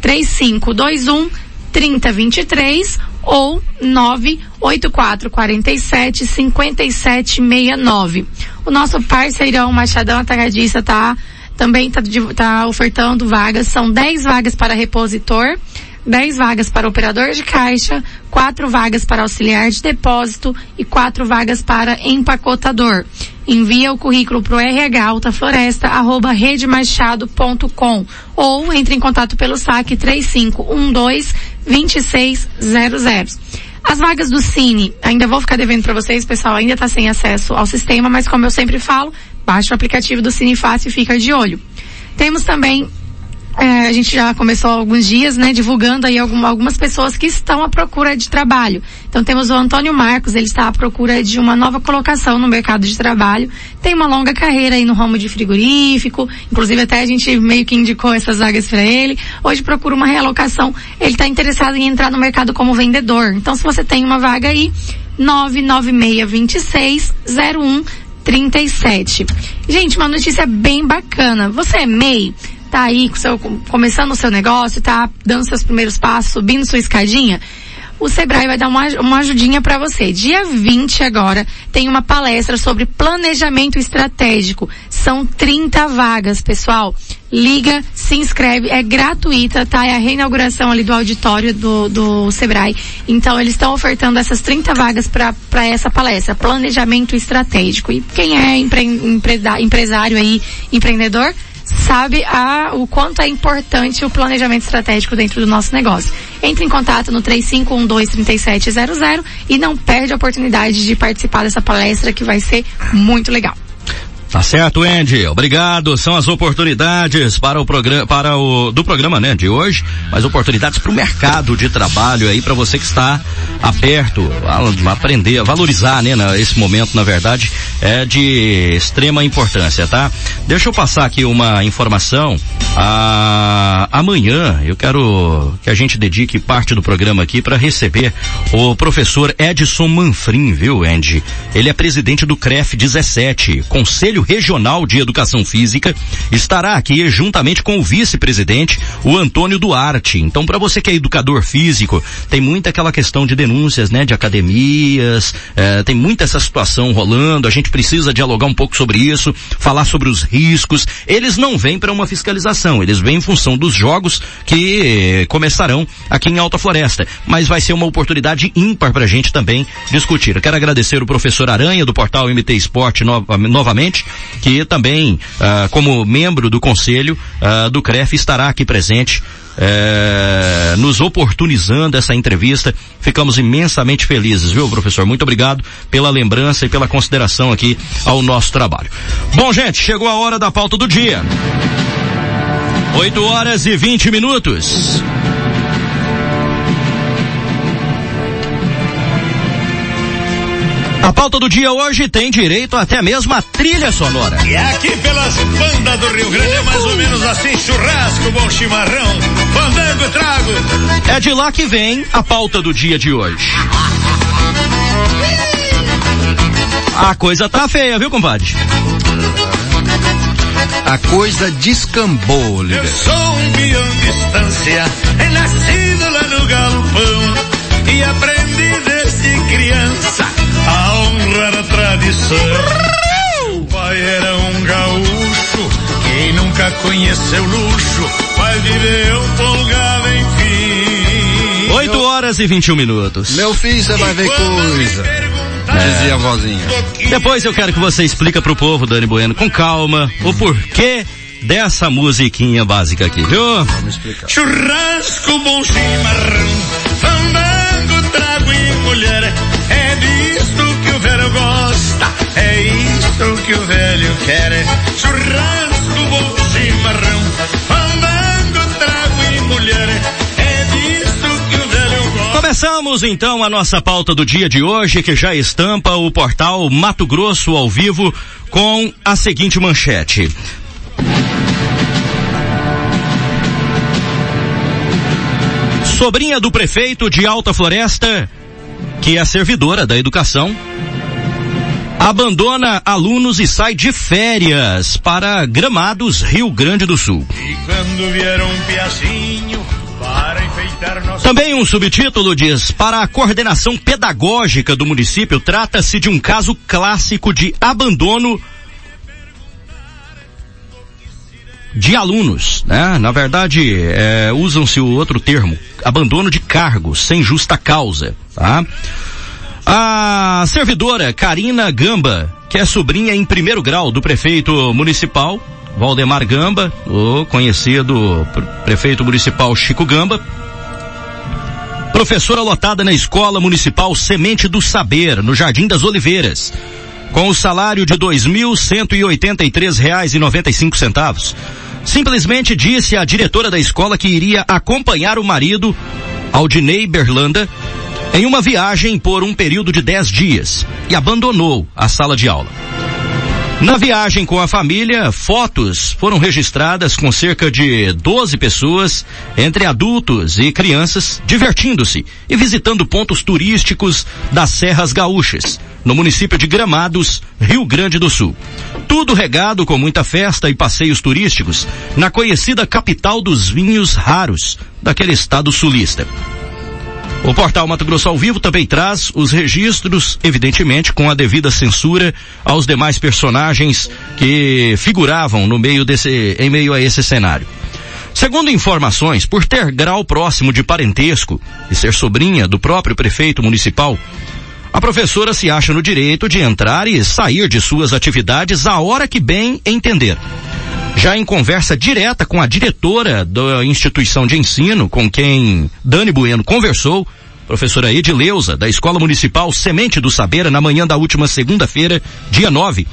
S15: 3521 3023 ou 98447 5769. O nosso parceirão Machadão Atacadista tá também tá, tá ofertando vagas, são 10 vagas para repositor, 10 vagas para operador de caixa, 4 vagas para auxiliar de depósito e 4 vagas para empacotador. Envia o currículo para o RH Alta Floresta, arroba redemachado.com ou entre em contato pelo saque 3512 2600. As vagas do Cine, ainda vou ficar devendo para vocês, pessoal, ainda está sem acesso ao sistema, mas como eu sempre falo, baixa o aplicativo do Cine Fácil e fica de olho. Temos também é, a gente já começou alguns dias, né, divulgando aí algum, algumas pessoas que estão à procura de trabalho. Então temos o Antônio Marcos, ele está à procura de uma nova colocação no mercado de trabalho. Tem uma longa carreira aí no ramo de frigorífico, inclusive até a gente meio que indicou essas vagas para ele. Hoje procura uma realocação. Ele está interessado em entrar no mercado como vendedor. Então se você tem uma vaga aí, 99626 0137. Gente, uma notícia bem bacana. Você é MEI? Tá aí com seu, começando o seu negócio, tá dando seus primeiros passos, subindo sua escadinha, o Sebrae vai dar uma, uma ajudinha para você. Dia 20 agora tem uma palestra sobre planejamento estratégico. São 30 vagas, pessoal. Liga, se inscreve, é gratuita, tá? É a reinauguração ali do auditório do, do Sebrae. Então eles estão ofertando essas 30 vagas para essa palestra, planejamento estratégico. E quem é empre, empresário aí, empreendedor, sabe a, o quanto é importante o planejamento estratégico dentro do nosso negócio. entre em contato no 35123700 e não perde a oportunidade de participar dessa palestra que vai ser muito legal.
S1: Tá certo, Andy. Obrigado. São as oportunidades para o programa, para o do programa, né, de hoje, mas oportunidades para o mercado de trabalho aí para você que está aberto a, a aprender, a valorizar, né, esse momento, na verdade, é de extrema importância, tá? Deixa eu passar aqui uma informação. Ah, amanhã eu quero que a gente dedique parte do programa aqui para receber o professor Edson Manfrim, viu, Andy? Ele é presidente do CREF 17, Conselho Regional de Educação Física, estará aqui juntamente com o vice-presidente, o Antônio Duarte. Então, para você que é educador físico, tem muita aquela questão de denúncias, né, de academias, eh, tem muita essa situação rolando, a gente precisa dialogar um pouco sobre isso, falar sobre os riscos. Eles não vêm para uma fiscalização, eles vêm em função dos jogos que eh, começarão aqui em Alta Floresta. Mas vai ser uma oportunidade ímpar para a gente também discutir. Eu quero agradecer o professor Aranha do portal MT Esporte no, novamente, que também, ah, como membro do conselho ah, do CREF, estará aqui presente é, nos oportunizando essa entrevista. Ficamos imensamente felizes, viu, professor? Muito obrigado pela lembrança e pela consideração aqui ao nosso trabalho. Bom, gente, chegou a hora da pauta do dia. 8 horas e 20 minutos. A pauta do dia hoje tem direito até mesmo a trilha sonora.
S10: E aqui pelas bandas do Rio Grande é mais ou menos assim, churrasco, bom chimarrão, fandango, trago.
S1: É de lá que vem a pauta do dia de hoje. A coisa tá feia, viu, compadre?
S2: A coisa descambou,
S10: Eu sou um peão de distância, é nascido lá no galpão e aprendi desde criança a honrar a tradição. O pai era um gaúcho, quem nunca conheceu luxo, mas viveu folgado enfim.
S1: 8 horas e 21 minutos.
S2: Meu filho, você vai ver coisa.
S1: É.
S2: Dizia a vozinha.
S1: Depois eu quero que você explica pro povo, Dani Bueno, com calma, o porquê dessa musiquinha básica aqui, viu?
S2: Vamos explicar.
S10: Churrasco, bom chimarrão, é isto que o velho quer. Churrasco, bom chimarrão, fandango, trago e mulher. É disto que o velho gosta.
S1: Começamos então a nossa pauta do dia de hoje, que já estampa o portal Mato Grosso ao vivo com a seguinte manchete. Sobrinha do prefeito de Alta Floresta, que é servidora da educação, abandona alunos e sai de férias para Gramados, Rio Grande do Sul.
S10: E quando vier um piacinho para enfeitar nosso...
S1: Também um subtítulo diz, para a coordenação pedagógica do município, trata-se de um caso clássico de abandono de alunos, né? Na verdade, é, usam-se o outro termo, abandono de cargos sem justa causa, tá? A servidora Karina Gamba, que é sobrinha em primeiro grau do prefeito municipal, Valdemar Gamba, o conhecido prefeito municipal Chico Gamba, professora lotada na escola municipal Semente do Saber, no Jardim das Oliveiras, com o salário de cinco centavos. Simplesmente disse à diretora da escola que iria acompanhar o marido, Aldinei Berlanda, em uma viagem por um período de dez dias e abandonou a sala de aula. Na viagem com a família, fotos foram registradas com cerca de 12 pessoas, entre adultos e crianças, divertindo-se e visitando pontos turísticos das Serras Gaúchas, no município de Gramados, Rio Grande do Sul. Tudo regado com muita festa e passeios turísticos na conhecida capital dos vinhos raros daquele estado sulista. O portal Mato Grosso ao Vivo também traz os registros, evidentemente, com a devida censura aos demais personagens que figuravam no meio desse, em meio a esse cenário. Segundo informações, por ter grau próximo de parentesco e ser sobrinha do próprio prefeito municipal, a professora se acha no direito de entrar e sair de suas atividades a hora que bem entender. Já em conversa direta com a diretora da instituição de ensino, com quem Dani Bueno conversou, professora Edileuza, da Escola Municipal Semente do Saber, na manhã da última segunda-feira, dia 9,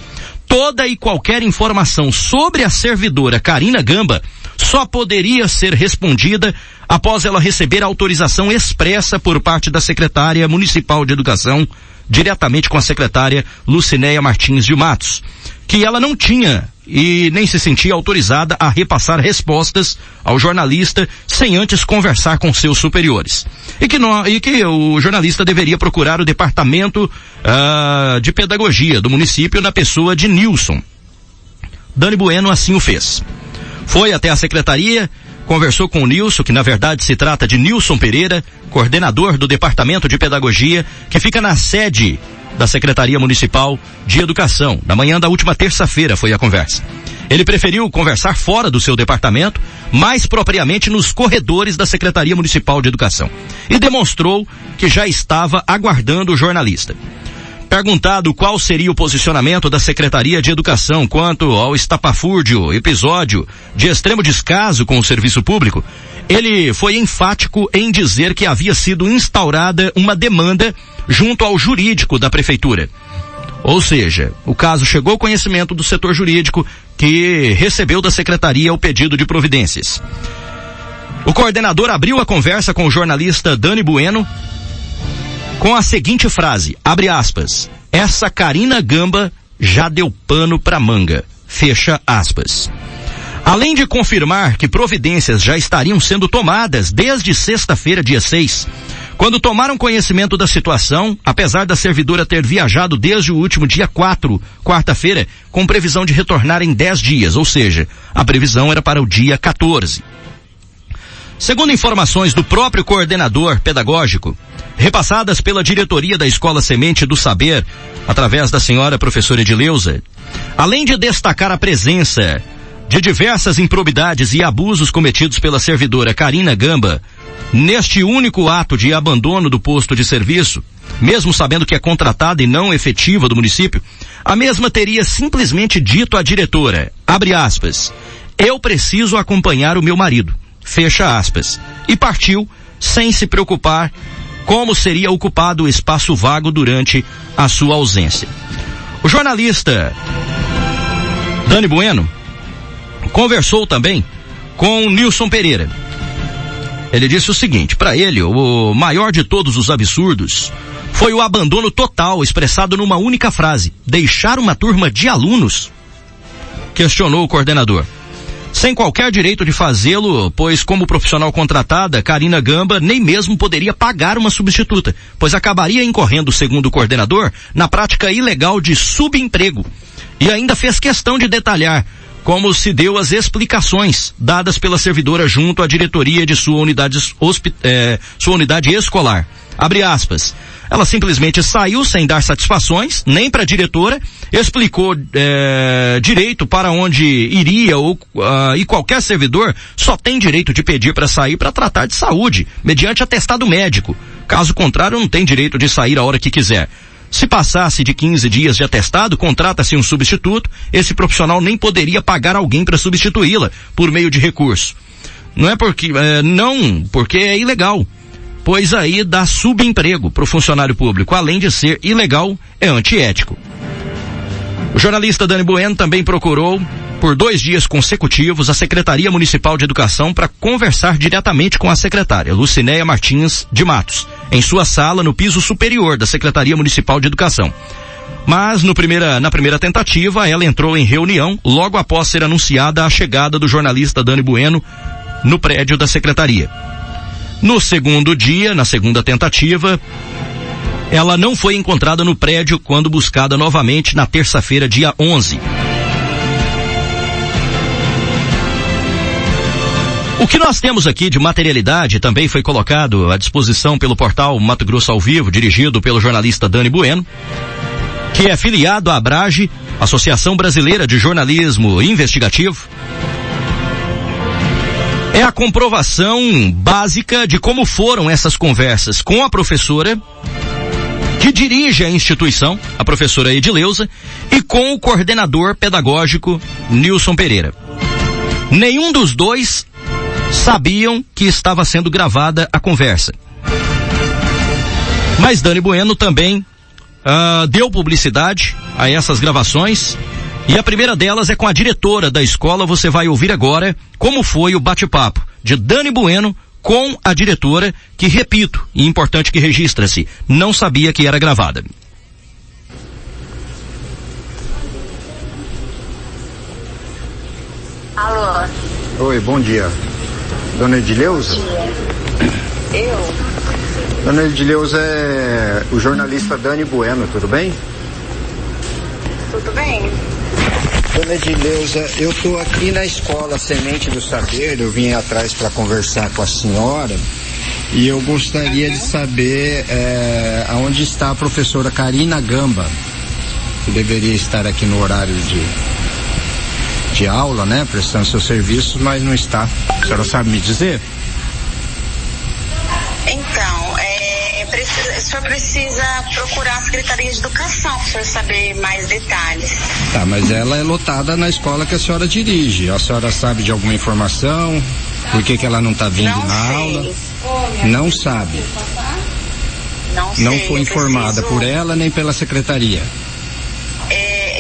S1: toda e qualquer informação sobre a servidora Karina Gamba só poderia ser respondida após ela receber autorização expressa por parte da secretária municipal de educação, diretamente com a secretária Lucinéia Martins de Matos, que ela não tinha e nem se sentia autorizada a repassar respostas ao jornalista sem antes conversar com seus superiores. E que, no, e que o jornalista deveria procurar o departamento uh, de pedagogia do município na pessoa de Nilson. Dani Bueno assim o fez. Foi até a secretaria, conversou com o Nilson, que na verdade se trata de Nilson Pereira, coordenador do departamento de pedagogia, que fica na sede da Secretaria Municipal de Educação. Na manhã da última terça-feira foi a conversa. Ele preferiu conversar fora do seu departamento, mais propriamente nos corredores da Secretaria Municipal de Educação. E demonstrou que já estava aguardando o jornalista. Perguntado qual seria o posicionamento da Secretaria de Educação quanto ao estapafúrdio, episódio de extremo descaso com o serviço público, ele foi enfático em dizer que havia sido instaurada uma demanda junto ao jurídico da prefeitura. Ou seja, o caso chegou ao conhecimento do setor jurídico que recebeu da secretaria o pedido de providências. O coordenador abriu a conversa com o jornalista Dani Bueno com a seguinte frase, abre aspas, essa Karina Gamba já deu pano pra manga, fecha aspas. Além de confirmar que providências já estariam sendo tomadas desde sexta-feira, dia 6, quando tomaram conhecimento da situação, apesar da servidora ter viajado desde o último dia 4, quarta-feira, com previsão de retornar em 10 dias, ou seja, a previsão era para o dia 14. Segundo informações do próprio coordenador pedagógico, repassadas pela diretoria da Escola Semente do Saber, através da senhora professora Edileuza, além de destacar a presença de diversas improbidades e abusos cometidos pela servidora Karina Gamba, neste único ato de abandono do posto de serviço, mesmo sabendo que é contratada e não efetiva do município, a mesma teria simplesmente dito à diretora, abre aspas, eu preciso acompanhar o meu marido fecha aspas, e partiu sem se preocupar como seria ocupado o espaço vago durante a sua ausência. O jornalista Dani Bueno conversou também com Nilson Pereira. Ele disse o seguinte, para ele, o maior de todos os absurdos foi o abandono total expressado numa única frase, deixar uma turma de alunos? Questionou o coordenador sem qualquer direito de fazê-lo, pois como profissional contratada, Karina Gamba nem mesmo poderia pagar uma substituta, pois acabaria incorrendo, segundo o coordenador, na prática ilegal de subemprego. E ainda fez questão de detalhar como se deu as explicações dadas pela servidora junto à diretoria de sua unidade, é, sua unidade escolar. Abre aspas. Ela simplesmente saiu sem dar satisfações, nem para a diretora, explicou é, direito para onde iria ou uh, e qualquer servidor só tem direito de pedir para sair para tratar de saúde, mediante atestado médico. Caso contrário, não tem direito de sair a hora que quiser. Se passasse de 15 dias de atestado, contrata-se um substituto, esse profissional nem poderia pagar alguém para substituí-la por meio de recurso. Não é porque, é, não, porque é ilegal pois aí dá subemprego para o funcionário público, além de ser ilegal, é antiético. O jornalista Dani Bueno também procurou, por dois dias consecutivos, a Secretaria Municipal de Educação para conversar diretamente com a secretária, Lucinéia Martins de Matos, em sua sala no piso superior da Secretaria Municipal de Educação. Mas primeira, na primeira tentativa, ela entrou em reunião logo após ser anunciada a chegada do jornalista Dani Bueno no prédio da secretaria. No segundo dia, na segunda tentativa, ela não foi encontrada no prédio quando buscada novamente na terça-feira, dia 11. O que nós temos aqui de materialidade também foi colocado à disposição pelo portal Mato Grosso ao Vivo, dirigido pelo jornalista Dani Bueno, que é filiado à Abrage, Associação Brasileira de Jornalismo Investigativo, é a comprovação básica de como foram essas conversas com a professora que dirige a instituição, a professora Edileuza, e com o coordenador pedagógico Nilson Pereira. Nenhum dos dois sabiam que estava sendo gravada a conversa. Mas Dani Bueno também uh, deu publicidade a essas gravações. E a primeira delas é com a diretora da escola. Você vai ouvir agora como foi o bate-papo de Dani Bueno com a diretora, que repito, e importante que registra-se, não sabia que era gravada.
S16: Alô?
S2: Oi, bom dia. Dona Edileuza?
S16: Eu?
S2: Dona Edileuza é o jornalista Dani Bueno, tudo bem?
S16: Tudo bem?
S2: Dona Edileuza, eu estou aqui na escola Semente do Saber, eu vim atrás para conversar com a senhora e eu gostaria de saber é, aonde está a professora Karina Gamba, que deveria estar aqui no horário de, de aula, né, prestando seus serviços, mas não está. A senhora sabe me dizer?
S16: Então, é, é precisa, o senhor precisa procurar a Secretaria de Educação para o senhor saber mais detalhes.
S2: Tá, mas ela é lotada na escola que a senhora dirige. A senhora sabe de alguma informação? Por que, que ela não está vindo
S16: Não
S2: na
S16: sei.
S2: aula? Não sabe.
S16: Não sei.
S2: Não foi informada
S16: preciso-
S2: por ela nem pela secretaria.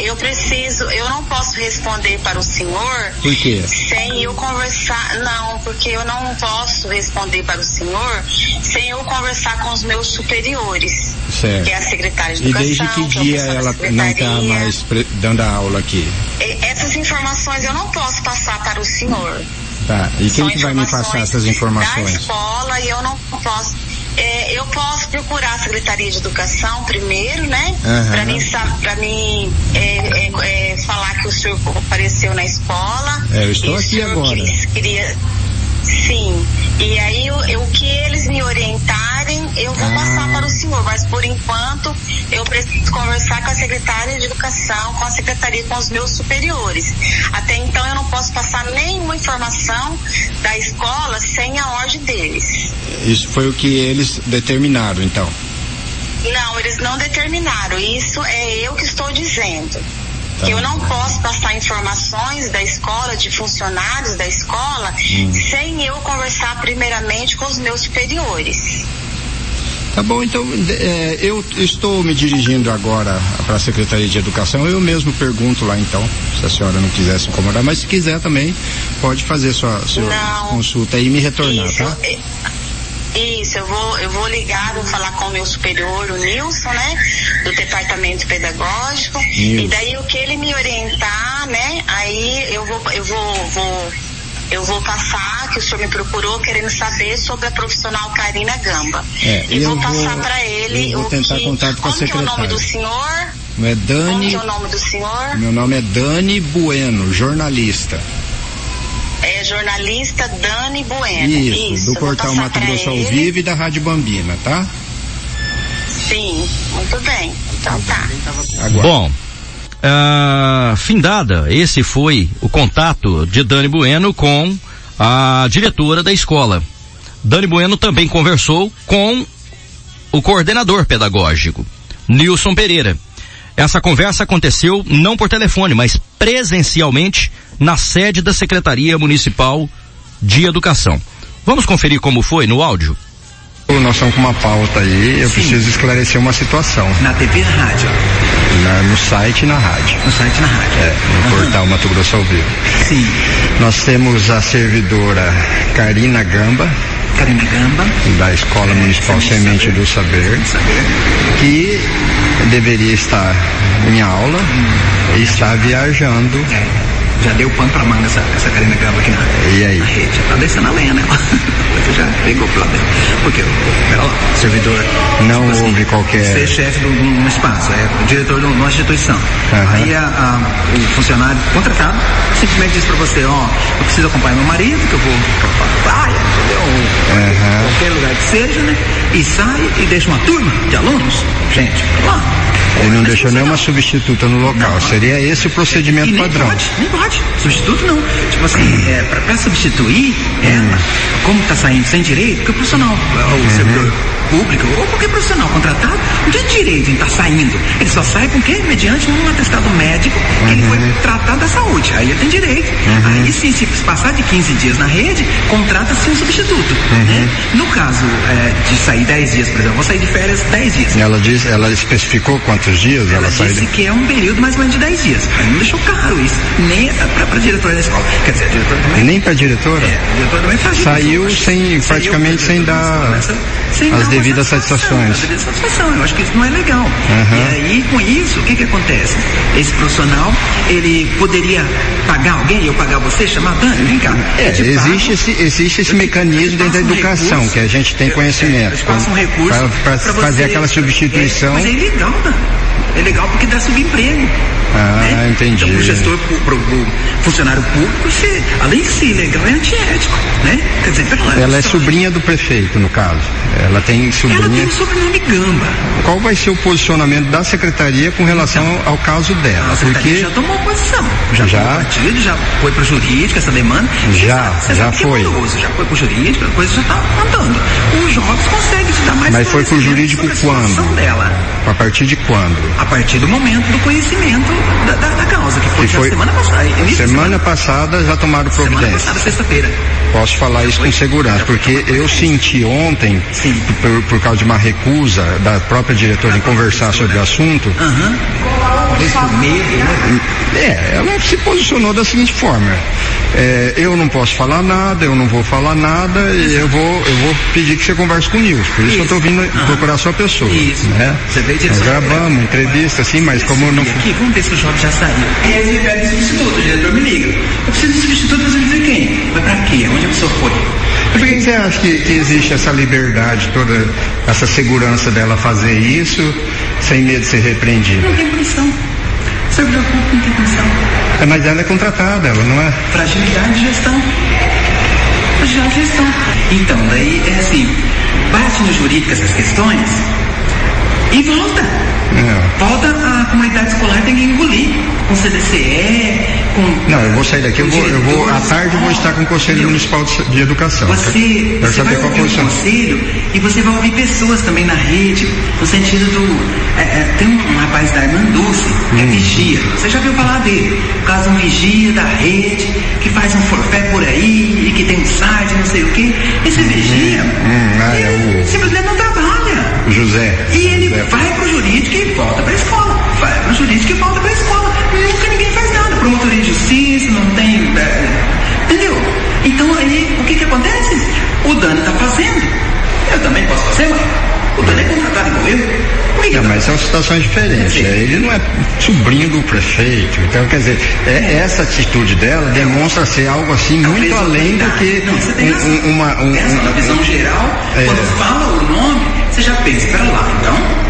S16: Eu preciso, eu não posso responder para o senhor
S2: Por quê?
S16: sem eu conversar. Não, porque eu não posso responder para o senhor sem eu conversar com os meus superiores.
S2: Certo.
S16: Que é a secretária de
S2: E
S16: educação.
S2: desde que
S16: é
S2: dia
S16: da
S2: ela não está mais dando a aula aqui?
S16: E- Essas informações eu não posso passar para o senhor.
S2: Tá. E quem que vai me passar essas
S16: Da
S2: informações?
S16: escola e eu não posso. É, eu posso procurar a Secretaria de Educação primeiro, né?
S2: Aham.
S16: Para mim, pra mim é, é, é, falar que o senhor apareceu na escola.
S2: É, eu estou
S16: e
S2: aqui agora.
S16: queria, sim. E aí o, o que eles me orientarem, eu vou passar para o senhor. Mas por enquanto eu preciso conversar com a secretária de educação, com a secretaria, com os meus superiores. Até então eu não posso passar nenhuma informação da escola sem a ordem deles.
S2: Isso foi o que eles determinaram, então.
S16: Não, eles não determinaram. Isso é eu que estou dizendo. Que eu não posso passar informações da escola, de funcionários da escola, sem eu conversar primeiramente com os meus superiores.
S2: Tá bom, então é, eu estou me dirigindo agora para a Secretaria de Educação. Eu mesmo pergunto lá então, se a senhora não quiser se incomodar, mas se quiser também, pode fazer sua, sua
S16: Não.
S2: consulta e me retornar,
S16: Isso,
S2: tá?
S16: é- Isso, eu vou, eu vou ligar, vou falar com o meu superior, o Nilson, né? Do departamento pedagógico.
S2: Nilson.
S16: E daí o que ele me orientar, né? Aí eu vou, eu vou, vou, eu vou passar, que o senhor me procurou querendo saber sobre a profissional Karina Gamba.
S2: É,
S16: e
S2: eu
S16: vou passar para ele
S2: eu vou
S16: o
S2: tentar
S16: que,
S2: contato com a
S16: como que é o nome
S2: secretária.
S16: do senhor?
S2: Não é
S16: Como
S2: Dani,
S16: que é o nome do senhor?
S2: meu nome é Dani Bueno, jornalista.
S16: É jornalista Dani Bueno.
S2: Isso, do
S16: eu vou
S2: portal Mato Grosso ao. Vivo e da Rádio Bambina, tá?
S16: Sim, muito bem. Então tá.
S1: Bom, ah, findada, esse foi o contato de Dani Bueno com a diretora da escola. Dani Bueno também conversou com o coordenador pedagógico, Nilson Pereira. Essa conversa aconteceu não por telefone, mas presencialmente na sede da Secretaria Municipal de Educação. Vamos conferir como foi no áudio?
S2: Nós estamos com uma pauta aí, eu preciso esclarecer uma situação.
S17: Na TV e na rádio?
S2: Na- no site e na rádio.
S17: No site e na rádio?
S2: É, no portal Mato Grosso ao Vivo.
S17: Sim.
S2: Nós temos a servidora Karina Gamba.
S17: Karina Gamba.
S2: Da Escola Municipal Semente do Saber. Que deveria estar em aula e está viajando.
S17: Já deu pano pra manga essa, essa Karina Gamba aqui na,
S2: E aí?
S17: na rede. Já tá descendo a lenha, né? Você já pegou lado dela. Porque, pera lá, servidor.
S2: Não
S17: tipo assim,
S2: houve qualquer-
S17: Ser chefe de um, espaço, é diretor de uma instituição. Aí a- a- o funcionário contratado simplesmente diz pra você, ó, eu preciso acompanhar meu marido, que eu vou pra pra praia, entendeu? Ou qualquer lugar que seja, né? E sai e deixa uma turma de alunos. Gente, pra lá.
S2: Ele não deixou nenhuma substituta no local. Seria esse o procedimento padrão.
S17: pode, nem pode. Substituto não. Tipo assim, é, pra, pra substituir ela, como tá saindo sem direito, porque o profissional, o servidor pública ou qualquer profissional contratado não tem direito em estar saindo. Ele só sai com quê? Mediante um atestado médico que ele foi tratado da saúde. Aí ele tem direito. Aí sim, se passar de 15 dias na rede, contrata-se um substituto. né? No caso é, de sair 10 dias, por exemplo, vou sair de férias 10 dias.
S2: Ela diz, ela especificou quantos dias ela,
S17: Ela
S2: saiu?
S17: disse que é um período mais ou menos de 10 dias. Aí não deixou claro isso. Nem para a diretora da escola. Quer dizer, a diretora também.
S2: Nem para a diretora?
S17: É, a diretora também faz
S2: Saiu
S17: isso.
S2: sem, praticamente sem dar
S17: sem
S2: as
S17: dar uma
S2: devidas
S17: satisfação,
S2: satisfações.
S17: as devidas satisfação. Eu acho que isso não é legal.
S2: Aham.
S17: E aí, com isso, o que que acontece? Esse profissional, ele poderia pagar alguém, eu pagar você, chamar Dani, vem cá.
S2: É,
S17: eu
S2: existe esse, existe esse mecanismo dentro da
S17: passo um
S2: educação,
S17: recurso,
S2: que a gente tem conhecimento.
S17: eu te passo um recurso
S2: Para fazer aquela substituição.
S17: Mas é ilegal, né? É legal porque dá subemprego.
S2: Ah, entendi.
S17: Então, pro gestor, pro, pro, funcionário público, é, além de ser ilegal, é antiético, né? Quer dizer, pera lá,
S2: Ela é sobrinha do prefeito, no caso. Ela tem
S17: Ela tem
S2: sobrinha.
S17: o sobrenome Gamba.
S2: Qual vai ser o posicionamento da secretaria com relação ao caso dela?
S17: A secretaria
S2: Porque
S17: já tomou posição. Já,
S2: Já?
S17: foi partido, já foi pro jurídico essa demanda.
S2: Já,
S17: Você
S2: já
S17: é
S2: foi.
S17: moroso, já foi pro jurídico, a coisa já tá andando. Os jovens conseguem te dar mais
S2: Mas foi pro
S17: conhecimento
S2: jurídico quando?
S17: dela.
S2: a partir de quando?
S17: A partir do momento do conhecimento da, da, da causa, que foi,
S2: Que foi
S17: semana passada. início da
S2: semana passada já tomaram
S17: semana
S2: providência.
S17: passada, sexta-feira.
S2: Posso falar isso com segurança, porque eu senti ontem, por, por causa de uma recusa da própria diretora em conversar sobre o assunto,
S17: né?
S2: é, ela se posicionou da seguinte forma. é, eu não posso falar nada, eu não vou falar nada, e eu vou, eu vou pedir que você converse com o Nils. Por isso, que eu estou vindo procurar a sua pessoa.
S17: Isso.
S2: Né?
S17: Você veio
S2: Nós gravamos uma entrevista, assim, mas como não.
S17: Aqui, vamos ver se o jovem já saiu. Aí ele pega o substituto, o diretor me liga. Eu preciso de substituto, mas eu dizer quem? Mas pra quê? Onde a pessoa foi?
S2: Por que você acha que, que existe essa liberdade, toda essa segurança dela fazer isso sem medo de ser repreendida?
S17: Não tem condição. Servidor público não tem condição.
S2: É, Mas ela é contratada, ela não é.
S17: Fragilidade de gestão. Fragilidade de gestão. Então, daí é assim, bate no jurídico essas questões e volta.
S2: É.
S17: Volta a comunidade escolar tem que engolir com CDCE, com.
S2: Não, eu vou sair daqui, eu vou, eu vou, à tarde eu vou estar com o Conselho Municipal de, Educação.
S17: Você,
S2: Quero
S17: você vai
S2: qual
S17: ouvir o conselho e você vai ouvir pessoas também na rede, no sentido do. é, é, tem um rapaz da Irmã Dulce, que é
S2: Hum.
S17: vigia. Você já viu falar dele? O caso um vigia da rede, que faz um forfé por aí e que tem um site, não sei o quê. Esse vigia,
S2: Hum, ah, é
S17: simplesmente não trabalha.
S2: José.
S17: E ele
S2: José.
S17: vai pro jurídico e volta pra escola. Vai pro jurídico e volta pra escola. Nunca ninguém faz nada. Promotoria de justiça, não tem. é, entendeu? Então aí, o que que acontece? O Dani tá fazendo. Eu também posso fazer, mas o Dani é contratado igual eu. Por que que
S2: Não,
S17: eu
S2: mas são situações diferentes. né? Ele não é sobrinho do prefeito. Então, quer dizer, é, essa atitude dela demonstra ser algo assim muito além do que
S17: Não, você tem
S2: um- um- uma. um-
S17: na
S2: um-
S17: visão geral,
S2: É.
S17: quando fala o nome, você já pensa, pera lá, então.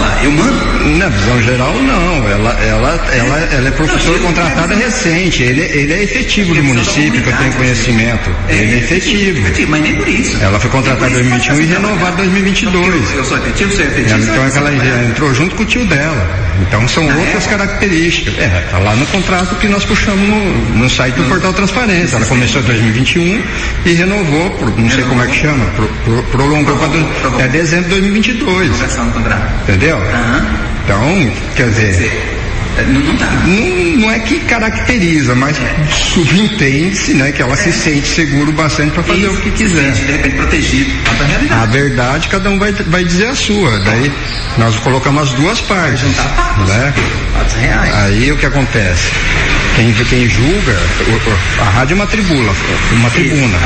S17: Lá, eu mando.
S2: Na visão geral, não. Ela, ela, ela, ela é professora contratada recente. Ele, ele é efetivo do município, que eu tenho conhecimento. Ele é efetivo.
S17: Mas nem por isso.
S2: Ela foi contratada em 2021 e renovada em 2022.
S17: Eu sou efetivo, efetivo.
S2: Ela, então é ela
S17: efetivo.
S2: entrou junto com o tio dela. Então são outras características. É, tá lá no contrato que nós puxamos no, no site do Portal Transparência. Ela começou em 2021 e renovou, por, não sei como é que chama, pro, pro, prolongou para até dezembro de 2022.
S17: Prorrogação do contrato.
S2: Entendeu? Então, quer dizer,
S17: Não, não tá.
S2: é que caracteriza, mas subentende-se, né, que ela se sente seguro bastante para fazer o que quiser.
S17: De repente protegido. Tá.
S2: A verdade, cada um vai, vai dizer a sua. Daí nós colocamos as duas partes. Né?
S17: Fatos reais.
S2: Aí o que acontece? Quem, quem julga, a rádio é uma tribuna, uma tribuna.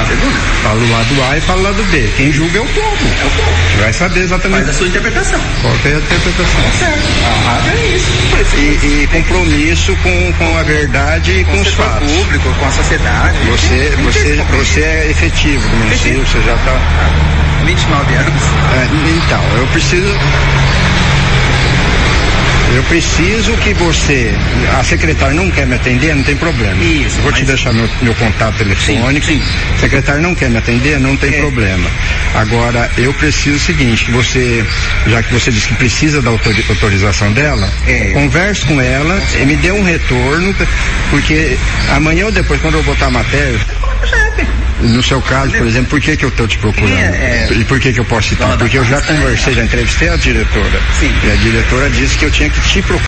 S2: Fala o lado A e fala o lado B. Quem julga é o povo. É o povo. Vai saber exatamente.
S17: Faz a sua interpretação.
S2: Qual é a interpretação.
S17: Certo. A rádio é isso.
S2: E, e compromisso com, com a verdade e com, os
S17: setor
S2: fatos.
S17: público, com a sociedade.
S2: Você, você, você é efetivo do município, você já está.
S17: 29 anos.
S2: então, eu preciso. Eu preciso que você. A secretária não quer me atender, não tem problema.
S17: Isso,
S2: Eu vou te
S17: mas-
S2: deixar meu, meu contato telefônico.
S17: Sim, sim.
S2: Não quer me atender, não tem
S17: É.
S2: problema. Agora, eu preciso o seguinte, que você, já que você disse que precisa da autori- autorização dela,
S17: É.
S2: converse com ela e me dê um retorno, porque amanhã ou depois, quando eu botar a matéria, No seu caso, por exemplo, por que que eu estou te procurando?
S17: É, é.
S2: E por que que eu posso citar? Porque eu já conversei, já entrevistei a diretora.
S17: Sim.
S2: E a diretora disse que eu tinha que te procurar.